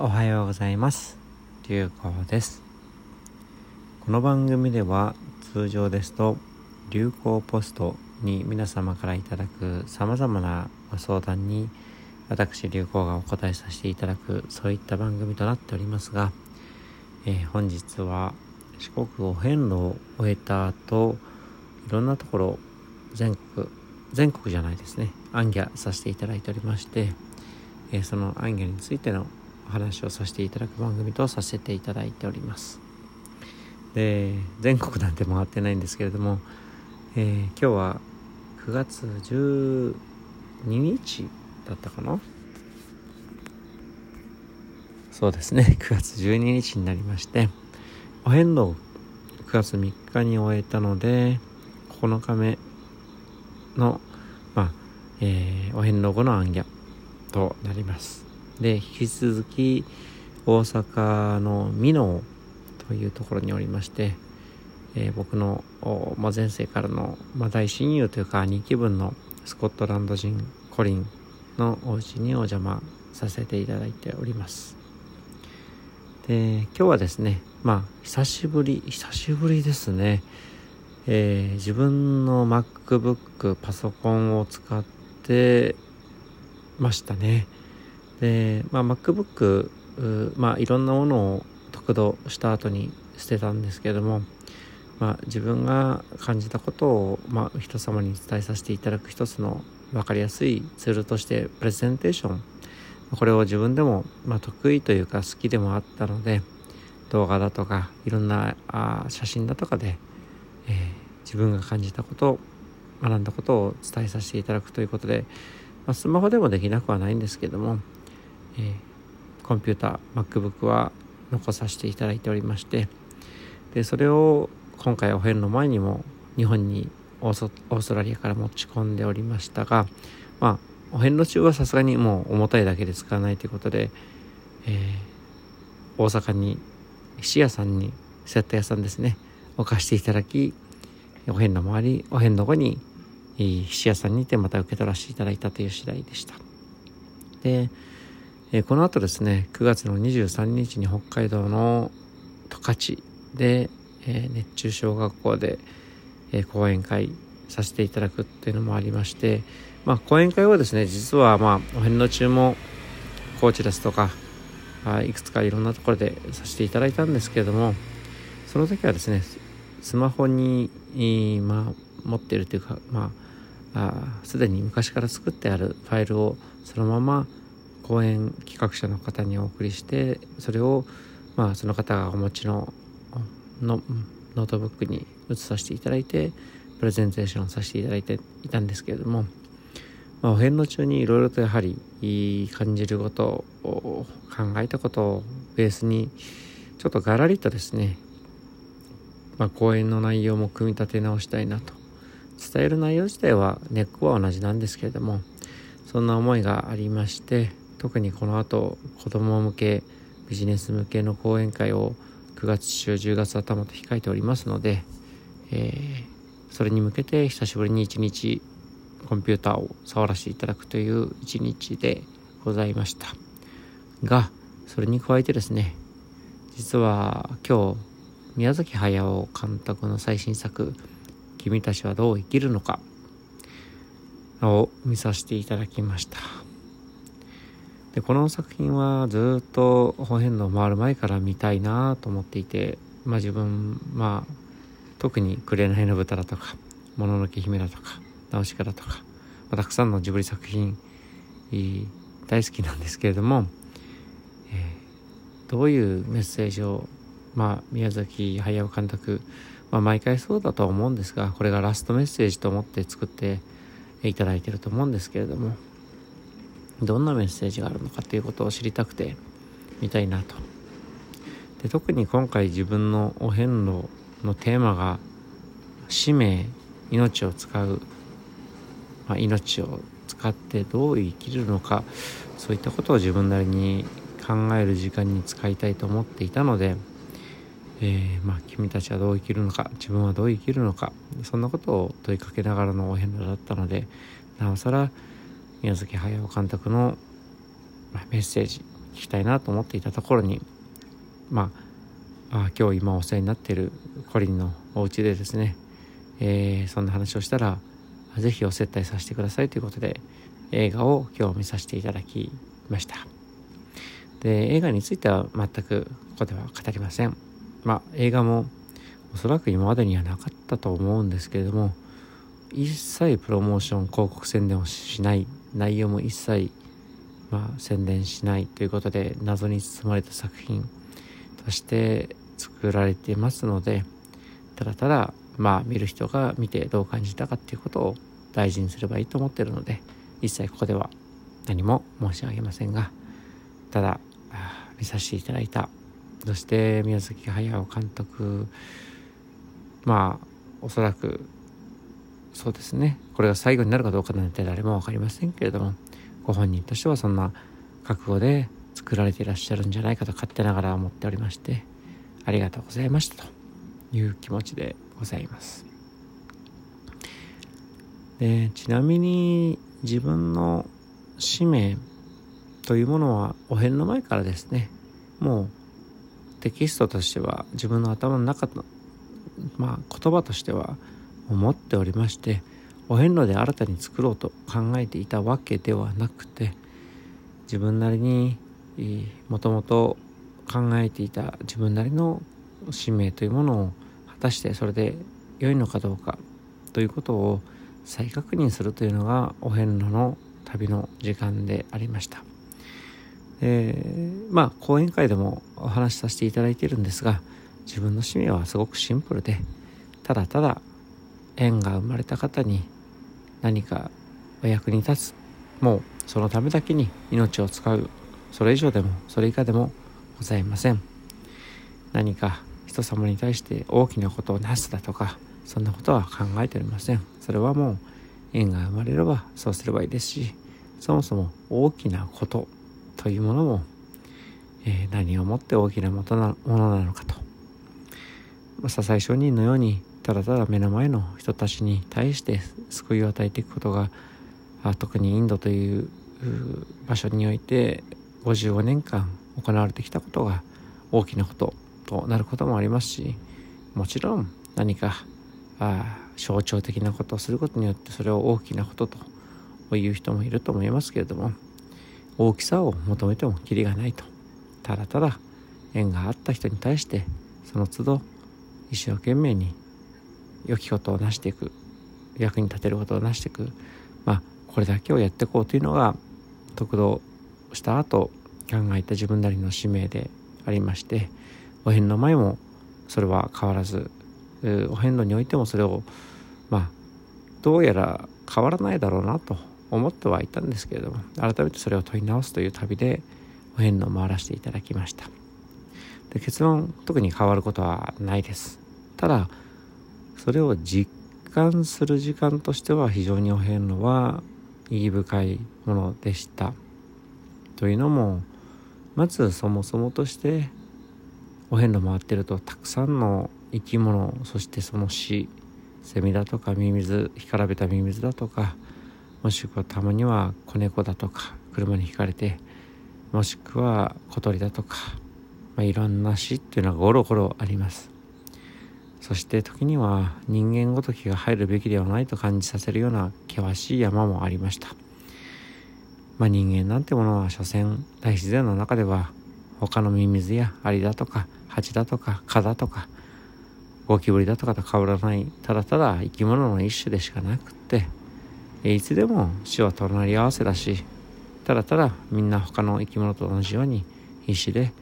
おはようございます。流行です。この番組では通常ですと流行ポストに皆様からいただく様々な相談に私流行がお答えさせていただくそういった番組となっておりますが、えー、本日は四国お遍路を終えた後いろんなところ全国全国じゃないですね。暗記させていただいておりまして、えー、その暗記についてのお話をさせていただく番組とさせていただいております。で全国なんて回ってないんですけれども、えー、今日は9月12日だったかな？そうですね。9月12日になりましてお遍路9月3日に終えたので9日目の、まあえー、お遍路後の暗夜となります。で引き続き大阪の美濃というところにおりまして、えー、僕の、ま、前世からの、ま、大親友というか兄貴分のスコットランド人コリンのお家にお邪魔させていただいております。で今日はですねまあ久しぶり久しぶりですね。えー、自分の MacBook パソコンを使ってましたね。で、まあ、MacBook まあいろんなものを得度した後に捨てたんですけども、まあ、自分が感じたことを、まあ、人様に伝えさせていただく一つの分かりやすいツールとしてプレゼンテーション。これを自分でも、まあ、得意というか好きでもあったので動画だとかいろんなあ写真だとかで、えー、自分が感じたこと学んだことを伝えさせていただくということで、まあ、スマホでもできなくはないんですけども、えー、コンピューター MacBook は残させていただいておりましてでそれを今回お遍路前にも日本にオーストラリアから持ち込んでおりましたがまあお遍路中はさすがにもう重たいだけで使わないということで、えー、大阪に質屋さんにセット屋さんですね置かしていただきお遍路回りお遍路後に菱屋さんにてまた受け取らせていただいたという次第でした。で、えこの後ですね9月の23日に北海道の十勝で、え熱中小学校で、え講演会させていただくっていうのもありましてまあ講演会はですね実はまあお遍路中もコーチですとかあいくつかいろんなところでさせていただいたんですけれどもその時はですねスマホに、まあ、持っているというか、まあ、すでに昔から作ってあるファイルをそのまま講演企画者の方にお送りしてそれを、まあ、その方がお持ちのノートブックに移させていただいてプレゼンテーションさせていただいていたんですけれども、まあ、お遍路中にいろいろとやはり感じることを考えたことをベースにちょっとガラリとですねまあ、講演の内容も組み立て直したいなと。伝える内容自体は根っこは同じなんですけれどもそんな思いがありまして特にこの後子ども向けビジネス向けの講演会を9月中10月頭と控えておりますので、えー、それに向けて久しぶりに一日コンピューターを触らせていただくという一日でございました。がそれに加えてですね実は今日宮崎駿監督の最新作「君たちはどう生きるのか」を見させていただきました。でこの作品はずっと本編の回る前から見たいなと思っていてまあ自分まあ特に「紅の豚」だとか「もののけ姫」だとか「ナウシカ」だとか、まあ、たくさんのジブリ作品大好きなんですけれども、えー、どういうメッセージをまあ、宮崎駿監督、まあ、毎回そうだとは思うんですがこれがラストメッセージと思って作っていただいてると思うんですけれどもどんなメッセージがあるのかということを知りたくて見たいなと。で特に今回自分のお遍路のテーマが使命命を使う、まあ、命を使ってどう生きるのか。そういったことを自分なりに考える時間に使いたいと思っていたのでえー、まあ、君たちはどう生きるのか。自分はどう生きるのか。そんなことを問いかけながらのお遍路だったのでなおさら宮崎駿監督の、メッセージ聞きたいなと思っていたところにまああ今日今お世話になっているコリンのお家でですね、えー、そんな話をしたら是非お接待させてくださいということで映画を今日見させていただきました。で映画については全くここでは語りません。まあ映画もおそらく今までにはなかったと思うんですけれども一切プロモーション広告宣伝をしない内容も一切、まあ、宣伝しないということで謎に包まれた作品として作られていますのでただただまあ見る人が見てどう感じたかっていうことを大事にすればいいと思ってるので一切ここでは何も申し上げませんがただ見させていただいた。そして宮崎駿監督まあおそらくそうですね。これが最後になるかどうかなんて誰も分かりませんけれどもご本人としてはそんな覚悟で作られていらっしゃるんじゃないかと勝手ながら思っておりましてありがとうございましたという気持ちでございます。でちなみに自分の使命というものはお遍の前からですねもうテキストとしては自分の頭の中のまあ言葉としては思っておりましてお遍路で新たに作ろうと考えていたわけではなくて自分なりにもともと考えていた自分なりの使命というものを果たしてそれで良いのかどうかということを再確認するというのがお遍路の旅の時間でありました。えー、まあ講演会でもお話しさせていただいているんですが自分の使命はすごくシンプルでただただ縁が生まれた方に何かお役に立つもうそのためだけに命を使うそれ以上でもそれ以下でもございません。何か人様に対して大きなことをなすだとかそんなことは考えておりません。それはもう縁が生まれればそうすればいいですしそもそも大きなことというものも、えー、何をもって大きなものなのかと。笹井上人のようにただただ目の前の人たちに対して救いを与えていくことが特にインドという場所において55年間行われてきたことが大きなこととなることもありますしもちろん何かあ象徴的なことをすることによってそれを大きなことという人もいると思いますけれども大きさを求めてもきりがないとただただ縁があった人に対してその都度一生懸命に良きことを成していく役に立てることを成していく。まあこれだけをやっていこうというのが得度した後考えた自分なりの使命でありましてお遍の前もそれは変わらずお遍路においてもそれをまあどうやら変わらないだろうなと思ってはいたんですけれども改めてそれを問い直すという旅でお遍路を回らせていただきました。で結論特に変わることはないです。ただそれを実感する時間としては非常にお遍路は意義深いものでした。というのもまずそもそもとしてお遍路回ってるとたくさんの生き物そしてその死セミだとかミミズ干からべたミミズだとかもしくはたまには子猫だとか車にひかれてもしくは小鳥だとか、まあ、いろんな死っていうのがゴロゴロあります。そして時には人間ごときが入るべきではないと感じさせるような険しい山もありました。まあ人間なんてものは所詮大自然の中では他のミミズやアリだとかハチだとか蚊だとかゴキブリだとかと変わらないただただ生き物の一種でしかなくっていつでも死は隣り合わせだしただただみんな他の生き物と同じように必死で、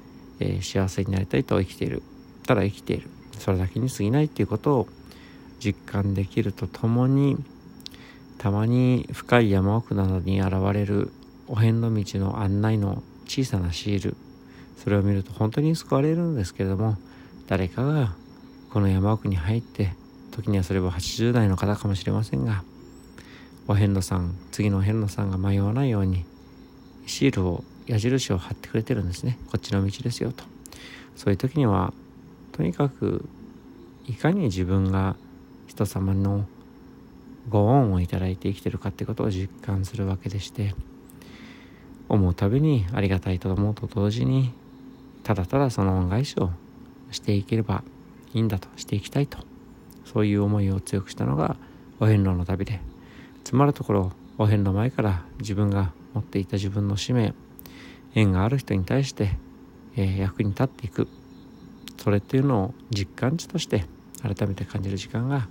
えー、幸せになりたいと生きているただ生きている。それだけに過ぎないっていうことを実感できるとともにたまに深い山奥などに現れるお遍路道の案内の小さなシール。それを見ると本当に救われるんですけれども誰かがこの山奥に入って時にはそれは80代の方かもしれませんがお遍路さん次のお遍路さんが迷わないようにシールを矢印を貼ってくれてるんですね。こっちの道ですよと。そういう時にはとにかくいかに自分が人様のご恩をいただいて生きてるかってことを実感するわけでして思うたびにありがたいと思うと同時にただただその恩返しをしていければいいんだとしていきたいとそういう思いを強くしたのがお遍路の旅でつまるところお遍路前から自分が持っていた自分の使命縁がある人に対して、えー、役に立っていく。それっていうのを実感値として改めて感じる時間が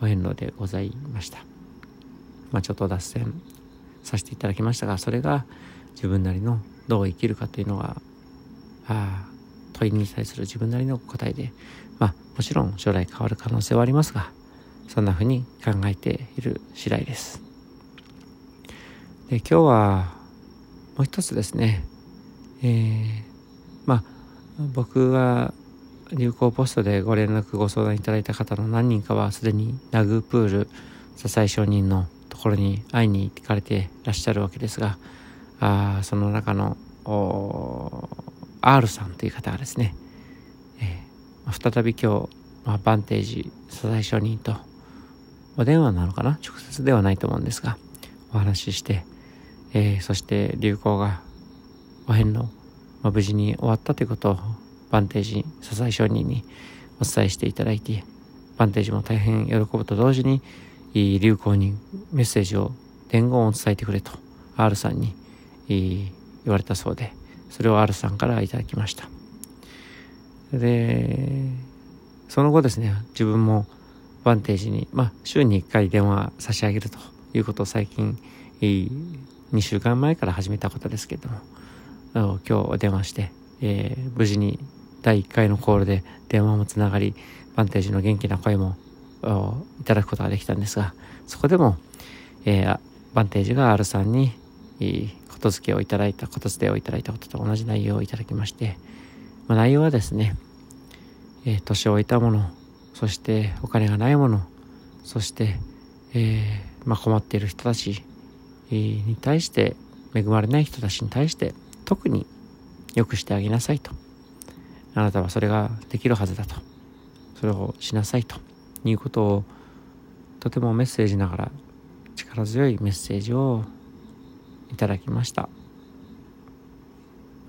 お遍路でございました。まあ、ちょっと脱線させていただきましたがそれが自分なりのどう生きるかというのがあ問いに対する自分なりの答えでまあもちろん将来変わる可能性はありますがそんなふうに考えている次第ですで今日はもう一つですねえー、まあ僕は流行ポストでご連絡ご相談いただいた方の何人かはすでにナグープール笹井承人のところに会いに行かれてらっしゃるわけですがあその中の R さんという方がですね、えー、再び今日、まあ、バンテージ笹井承人とお電話なのかな？直接ではないと思うんですがお話しして、えー、そして流行がお遍路、ま、無事に終わったということをバンテージ笹井承人にお伝えしていただいてバンテージも大変喜ぶと同時に流行にメッセージを伝言を伝えてくれと R さんに言われたそうでそれを R さんからいただきました。でその後ですね自分もバンテージに、まあ、週に1回電話差し上げるということを最近2週間前から始めたことですけども今日お電話して、えー、無事に第1回のコールで電話もつながりバンテージの元気な声もいただくことができたんですがそこでも、えー、バンテージが R さんにことづけをいただいたことづてをいただいたことと同じ内容をいただきまして、まあ、内容はですね、えー、年老いた者そしてお金がない者そして、えー、まあ、困っている人たちに対して恵まれない人たちに対して特に良くしてあげなさいと。あなたはそれができるはずだと。それをしなさいということをとてもメッセージながら力強いメッセージをいただきました。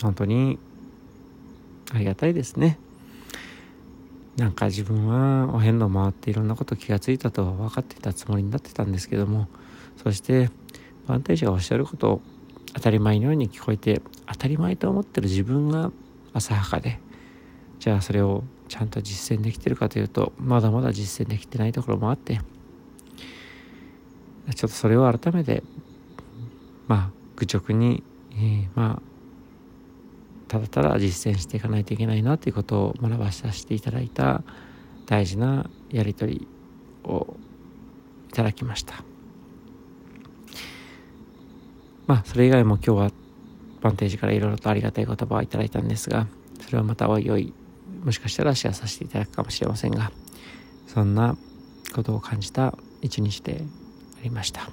本当にありがたいですね。なんか自分はお遍路回っていろんなこと気がついたと分かってたつもりになってたんですけどもそしてバンテージがおっしゃることを当たり前のように聞こえて当たり前と思ってる自分が浅はかでじゃあそれをちゃんと実践できてるかというとまだまだ実践できてないところもあってちょっとそれを改めてまあ愚直に、えー、まあただただ実践していかないといけないなということを学ばさせていただいた大事なやり取りをいただきました。まあそれ以外も今日はバンテージからいろいろとありがたい言葉をいただいたんですがそれはまたおいおいもしかしたらシェアさせていただくかもしれませんがそんなことを感じた一日でありました。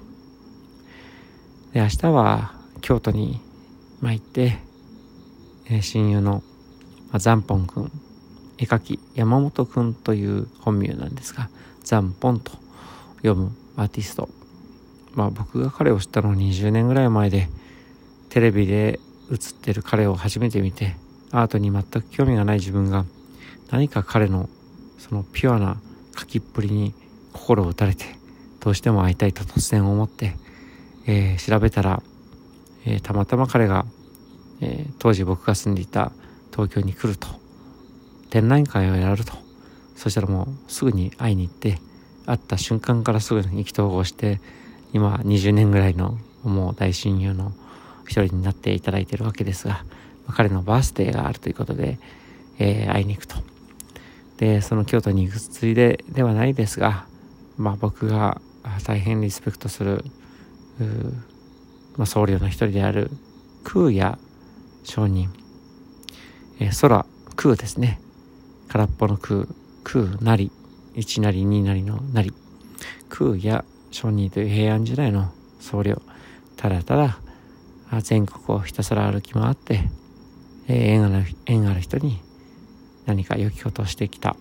で明日は京都に参って、え、親友の、まあ、ザンポン君絵描き山本君という本名なんですがザンポンと読むアーティスト。まあ僕が彼を知ったのは20年ぐらい前でテレビで映ってる彼を初めて見てアートに全く興味がない自分が何か彼のそのピュアな書きっぷりに心を打たれてどうしても会いたいと突然思って、えー、調べたら、えー、たまたま彼が、えー、当時僕が住んでいた東京に来ると展覧会をやるとそしたらもうすぐに会いに行って会った瞬間からすぐに意気投合して今20年ぐらいのもう大親友の一人になっていただいているわけですが彼のバースデーがあるということで、えー、会いに行くと。でその京都に行くついでではないですが、まあ、僕が大変リスペクトする、まあ、僧侶の一人である空也上人、えー、空空ですね。空っぽの空。空なり一なり二なりのなり。空也上人という平安時代の僧侶。ただただ全国をひたすら歩き回って、えー、縁ある縁ある人に何か良きことをしてきた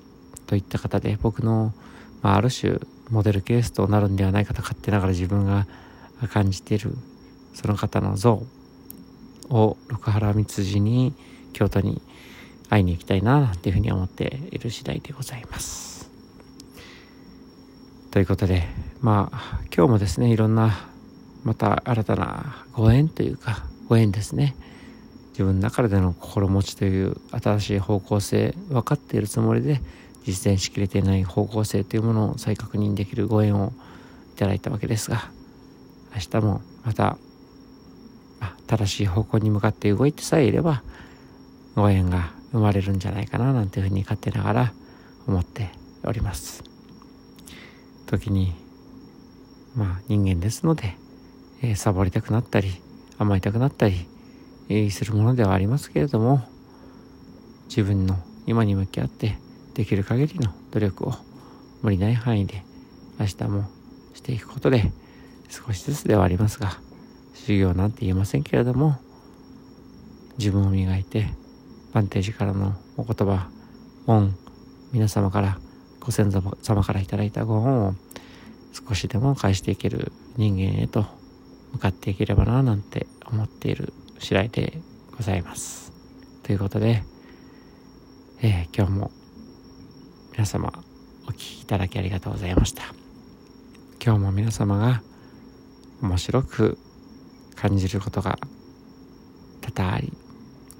といった方で僕の、まあ、ある種モデルケースとなるんではないかと勝手ながら自分が感じているその方の像を六原光次に京都に会いに行きたいななんていうふうに思っている次第でございます。ということでまあ今日もですねいろんなまた新たなご縁というかご縁ですね自分の中での心持ちという新しい方向性分かっているつもりで実践しきれていない方向性というものを再確認できるご縁をいただいたわけですが明日もまた、正しい方向に向かって動いてさえいればご縁が生まれるんじゃないかななんていうふうに勝手ながら思っております。時にまあ人間ですので、えー、サボりたくなったり甘えたくなったり、するものではありますけれども自分の今に向き合ってできる限りの努力を無理ない範囲で明日もしていくことで少しずつではありますが修行なんて言えませんけれども自分を磨いてバンテージからのお言葉恩皆様からご先祖様から頂いたご恩を少しでも返していける人間へと向かっていければななんて思っている次第でございます。ということで、えー、今日も皆様お聴きいただきありがとうございました。今日も皆様が面白く感じることが多々あり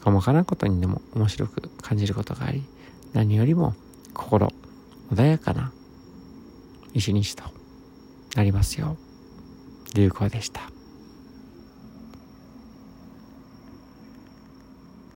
細かなことにでも面白く感じることがあり何よりも心穏やかな一日となりますよう流行でした。